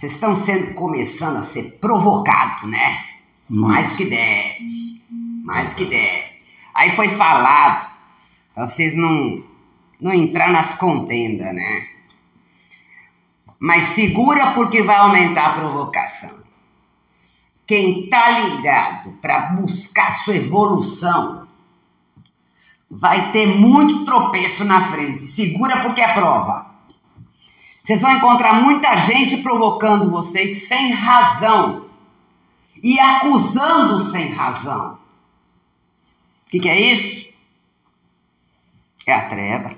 Vocês estão sendo começando a ser provocado, né? Mais do que deve. Mais que deve. Aí foi falado pra vocês não, não entrar nas contendas, né? Mas segura porque vai aumentar a provocação. Quem tá ligado para buscar sua evolução vai ter muito tropeço na frente. Segura porque é prova. Vocês vão encontrar muita gente provocando vocês sem razão e acusando sem razão. O que, que é isso? É a treva.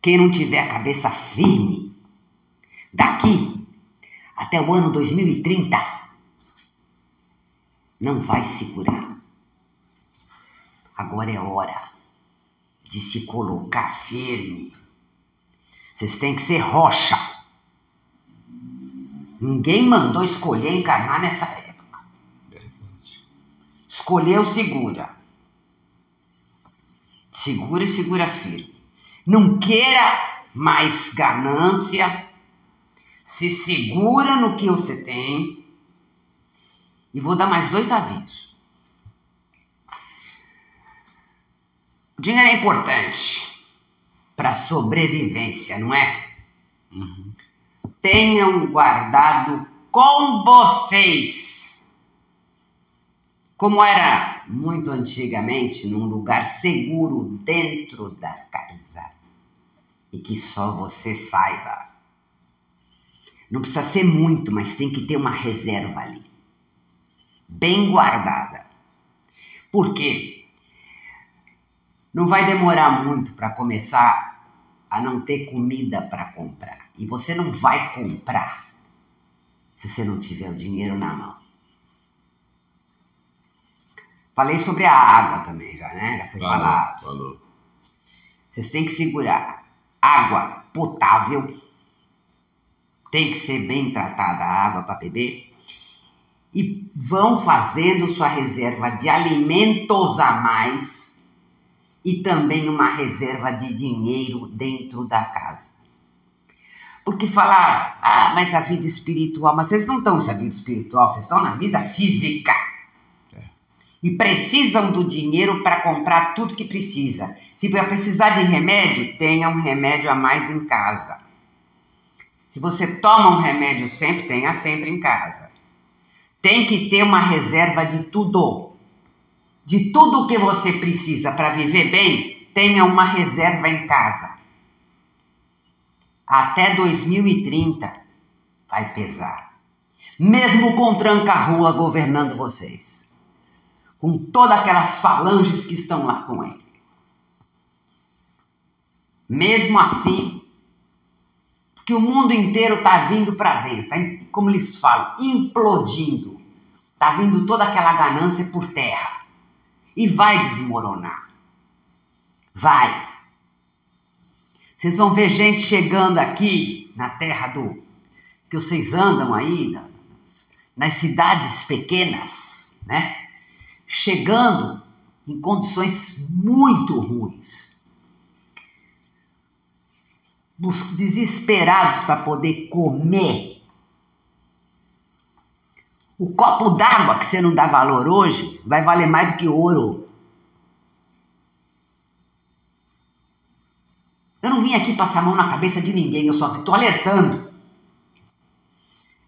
Quem não tiver a cabeça firme, daqui até o ano 2030, não vai se curar. Agora é hora de se colocar firme. Vocês têm que ser rocha. Ninguém mandou escolher encarnar nessa época. Escolheu segura. Segura e segura firme. Não queira mais ganância. Se segura no que você tem. E vou dar mais dois avisos. O dinheiro é importante para sobrevivência, não é? Uhum. Tenham guardado com vocês. Como era muito antigamente, num lugar seguro dentro da casa. E que só você saiba. Não precisa ser muito, mas tem que ter uma reserva ali. Bem guardada. Por quê? Não vai demorar muito para começar a não ter comida para comprar. E você não vai comprar se você não tiver o dinheiro na mão. Falei sobre a água também já, né? Já foi falou, falado. Falou. Vocês têm que segurar água potável. Tem que ser bem tratada a água para beber. E vão fazendo sua reserva de alimentos a mais e também uma reserva de dinheiro dentro da casa. Porque falar, ah, mas a vida espiritual, mas vocês não estão na vida espiritual, vocês estão na vida física. É. E precisam do dinheiro para comprar tudo que precisa. Se precisar de remédio, tenha um remédio a mais em casa. Se você toma um remédio sempre, tenha sempre em casa. Tem que ter uma reserva de tudo de tudo o que você precisa para viver bem, tenha uma reserva em casa. Até 2030 vai pesar. Mesmo com tranca-rua governando vocês. Com todas aquelas falanges que estão lá com ele. Mesmo assim, que o mundo inteiro está vindo para dentro, tá, como eles falam, implodindo. Está vindo toda aquela ganância por terra e vai desmoronar. Vai. Vocês vão ver gente chegando aqui na terra do. que vocês andam aí, nas, nas cidades pequenas, né? Chegando em condições muito ruins. Desesperados para poder comer o copo d'água que você não dá valor hoje vai valer mais do que ouro. Eu não vim aqui passar a mão na cabeça de ninguém, eu só estou alertando.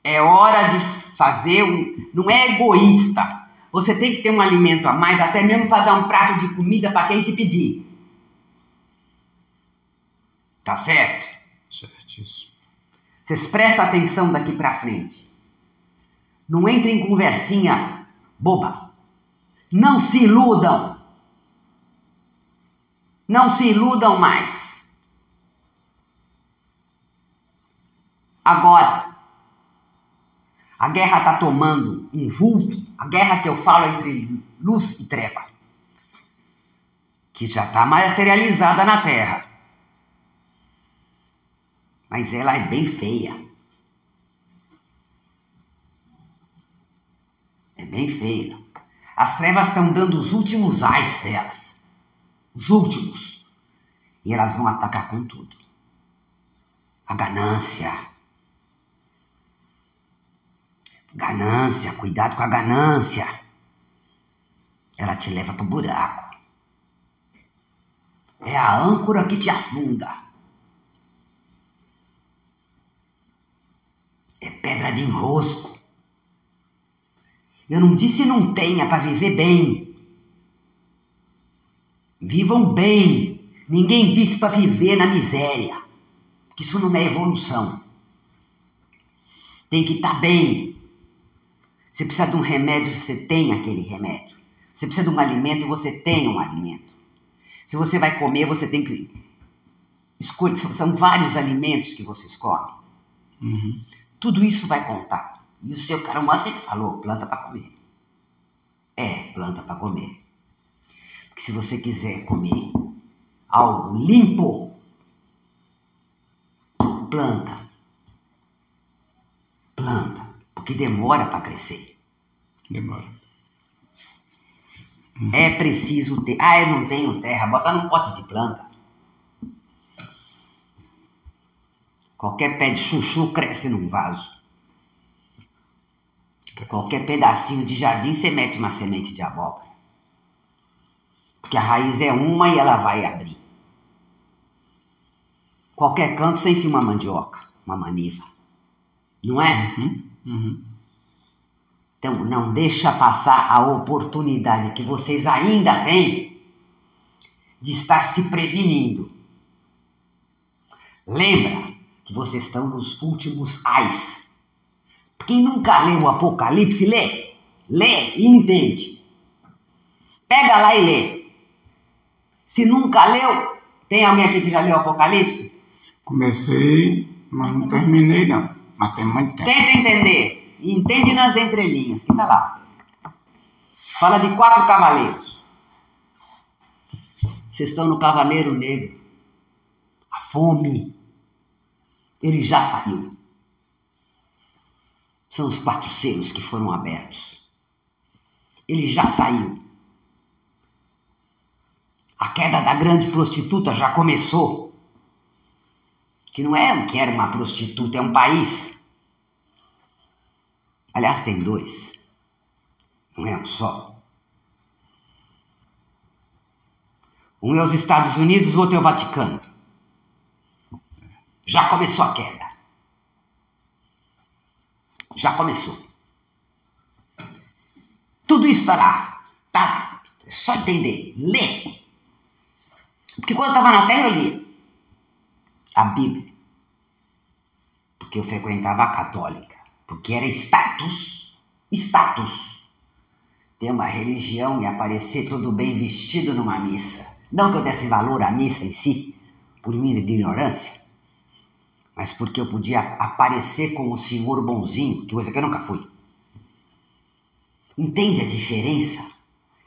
É hora de fazer um. Não é egoísta. Você tem que ter um alimento a mais, até mesmo para dar um prato de comida para quem te pedir. Tá certo? Certíssimo. Vocês prestam atenção daqui para frente. Não entrem em conversinha boba. Não se iludam. Não se iludam mais. Agora, a guerra está tomando um vulto, a guerra que eu falo entre luz e treva, que já está materializada na Terra. Mas ela é bem feia. Bem feia. As trevas estão dando os últimos ais delas. Os últimos. E elas vão atacar com tudo. A ganância, Ganância, cuidado com a ganância. Ela te leva para o buraco. É a âncora que te afunda. É pedra de enrosco. Eu não disse não tenha para viver bem. Vivam bem. Ninguém disse para viver na miséria. Que isso não é evolução. Tem que estar tá bem. Você precisa de um remédio, você tem aquele remédio. Você precisa de um alimento, você tem um alimento. Se você vai comer, você tem que escolher. São vários alimentos que você escolhe. Uhum. Tudo isso vai contar. E o seu caramba sempre falou: planta para comer. É, planta para comer. Porque se você quiser comer algo limpo, planta. Planta. Porque demora para crescer. Demora. Uhum. É preciso ter. Ah, eu não tenho terra. Bota num pote de planta. Qualquer pé de chuchu cresce num vaso. Qualquer pedacinho de jardim você mete uma semente de abóbora. Porque a raiz é uma e ela vai abrir. Qualquer canto você enfia uma mandioca, uma maniva. Não é? Uhum, uhum. Então, não deixa passar a oportunidade que vocês ainda têm de estar se prevenindo. Lembra que vocês estão nos últimos ais. Quem nunca leu o Apocalipse, lê. Lê e entende. Pega lá e lê. Se nunca leu, tem alguém aqui que já leu o Apocalipse? Comecei, mas não terminei não. Mas tem muito tempo. Tenta entender. Entende nas entrelinhas, que tá lá. Fala de quatro cavaleiros. Vocês estão no cavaleiro negro. A fome. Ele já saiu. São os quatro selos que foram abertos. Ele já saiu. A queda da grande prostituta já começou que não é que era uma prostituta, é um país. Aliás, tem dois, não é um só. Um é os Estados Unidos, o outro é o Vaticano. Já começou a queda. Já começou. Tudo isso está lá. Tá. É só entender. Lê. Porque quando eu estava na Terra eu lia a Bíblia. Porque eu frequentava a católica. Porque era status, status, ter uma religião e aparecer todo bem vestido numa missa. Não que eu desse valor à missa em si, por minha ignorância, mas porque eu podia aparecer como o senhor bonzinho, que coisa que eu nunca fui. Entende a diferença?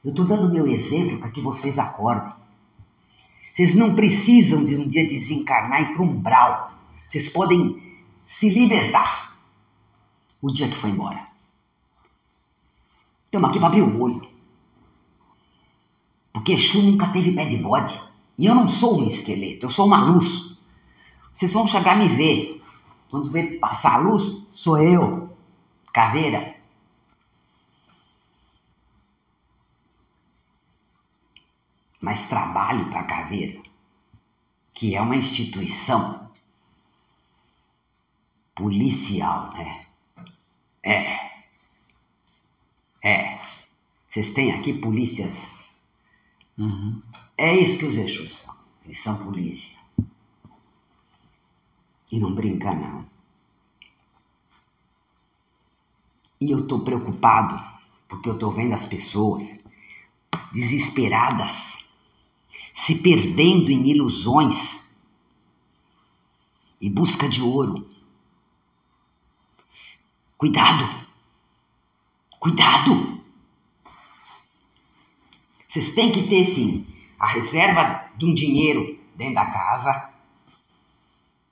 Eu estou dando meu exemplo para que vocês acordem. Vocês não precisam de um dia desencarnar e ir para um umbral. Vocês podem se libertar o dia que foi embora. Estamos aqui para abrir o olho. Porque Exu nunca teve pé de bode. E eu não sou um esqueleto, eu sou uma luz. Vocês vão chegar a me ver. Quando vê passar a luz, sou eu, caveira. mas trabalho para a Caveira, que é uma instituição policial, né? É. É. Vocês têm aqui polícias. Uhum. É isso que os Exus são. Eles são polícia. E não brinca, não. E eu tô preocupado porque eu tô vendo as pessoas desesperadas se perdendo em ilusões e busca de ouro. Cuidado! Cuidado! Vocês têm que ter, sim, a reserva de um dinheiro dentro da casa.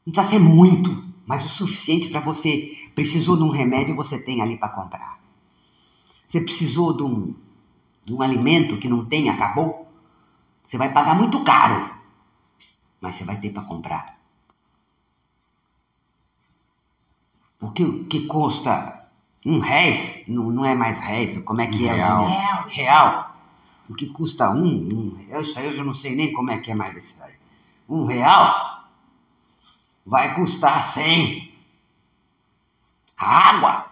Não precisa ser muito, mas o suficiente para você. Precisou de um remédio, você tem ali para comprar. Você precisou de um, de um alimento que não tem, acabou. Você vai pagar muito caro, mas você vai ter para comprar. O que, que custa Um réis, não, não é mais réis, como é que é Real. o dinheiro? Real. O que custa um, um eu, isso aí eu já não sei nem como é que é mais esse aí. Um real vai custar cem. A água,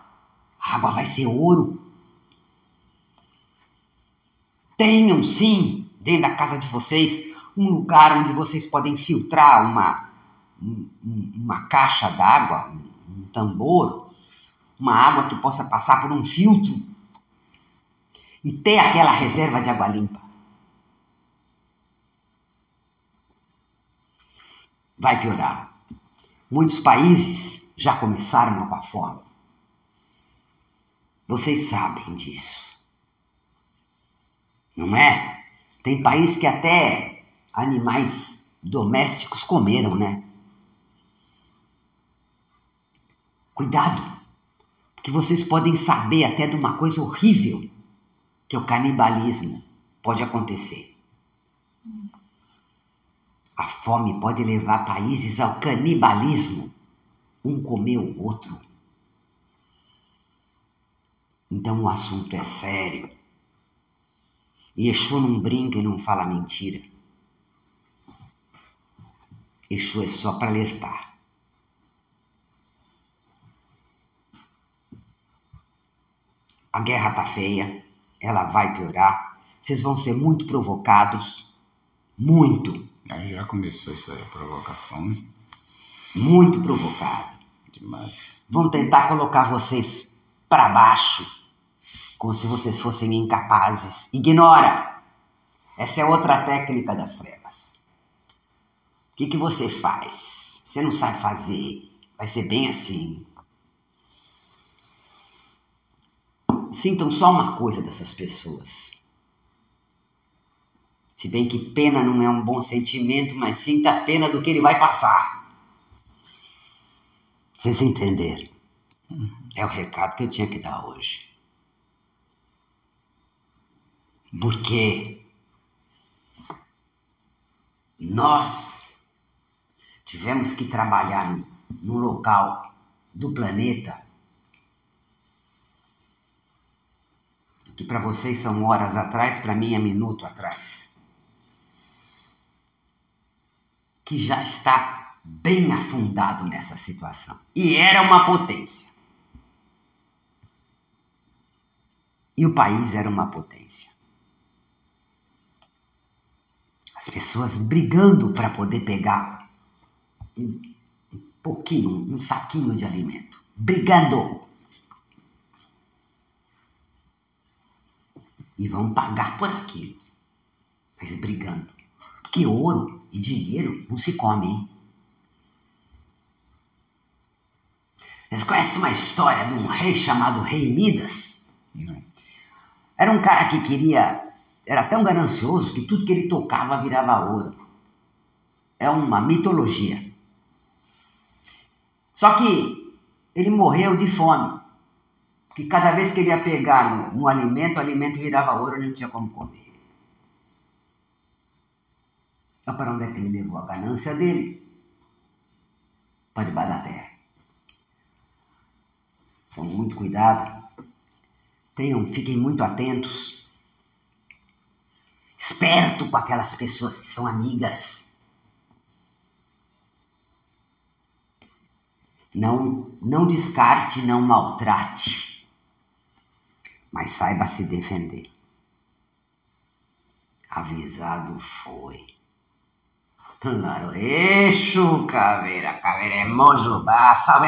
a água vai ser ouro. Tenham sim, dentro da casa de vocês, um lugar onde vocês podem filtrar uma, um- um- uma caixa d'água, um tambor, uma água que possa passar por um filtro e ter aquela reserva de água limpa. Vai piorar. Muitos países já começaram com a fome. Vocês sabem disso. Não é? Tem país que até animais domésticos comeram, né? Cuidado, porque vocês podem saber até de uma coisa horrível que é o canibalismo pode acontecer. A fome pode levar países ao canibalismo, um comer o outro. Então o assunto é sério. E Exu não brinca e não fala mentira. Exu é só para alertar. A guerra tá feia, ela vai piorar. Vocês vão ser muito provocados, muito, Aí já começou isso aí, a provocação. né? muito provocados. Demais. Vão tentar colocar vocês para baixo, como se vocês fossem incapazes. Ignora! Essa é outra técnica das trevas. O que, que você faz? Você não sabe fazer. Vai ser bem assim. Sintam só uma coisa dessas pessoas. Se bem que pena não é um bom sentimento, mas sinta a pena do que ele vai passar. Vocês entenderam? É o recado que eu tinha que dar hoje. Porque nós tivemos que trabalhar num- local do planeta que para vocês são horas atrás, para mim é minuto atrás. Que já está bem afundado nessa situação. E era uma potência. E o país era uma potência. As pessoas brigando para poder pegar um, pouquinho, um saquinho de alimento. Brigando. E vão pagar por aquilo. Mas brigando. Porque ouro e dinheiro não se come, hein? Vocês conhecem uma história de um rei chamado Rei Midas? Era um cara que queria. Era tão ganancioso que tudo que ele tocava virava ouro. É uma mitologia. Só que ele morreu de fome. Porque cada vez que ele ia pegar no, no alimento, o alimento virava ouro e ele não tinha como comer. Então, para onde é que ele levou a ganância dele? Para debaixo da terra. Então, muito cuidado. Tenham, fiquem muito atentos. Esperto com aquelas pessoas que são amigas. Não, não descarte, não maltrate. Mas saiba se defender. Avisado foi. Claro, eixo, caveira, caveira é mojubá, salve